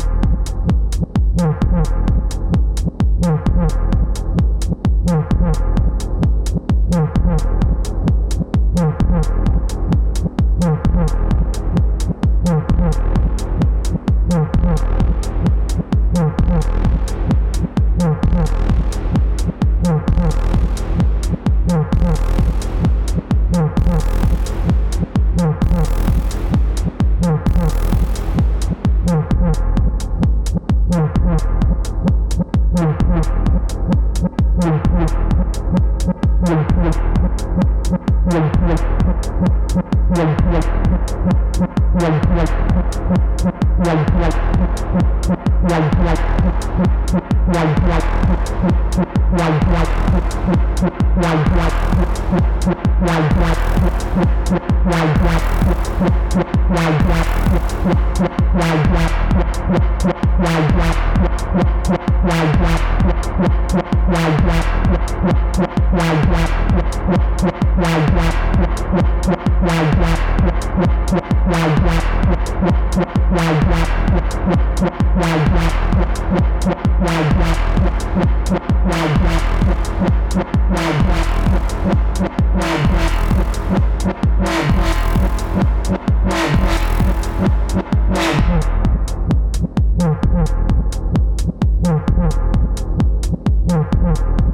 you Why? Thank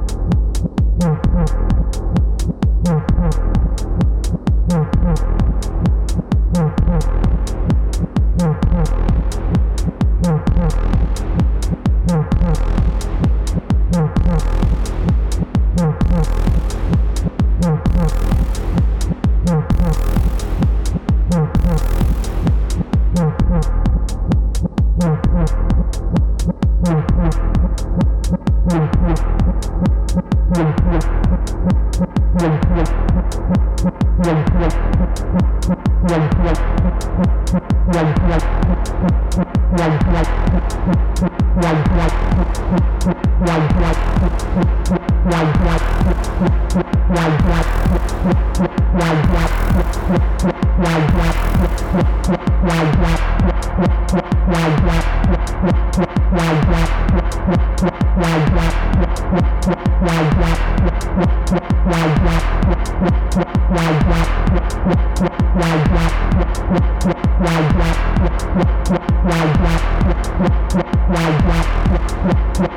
Why? Why that?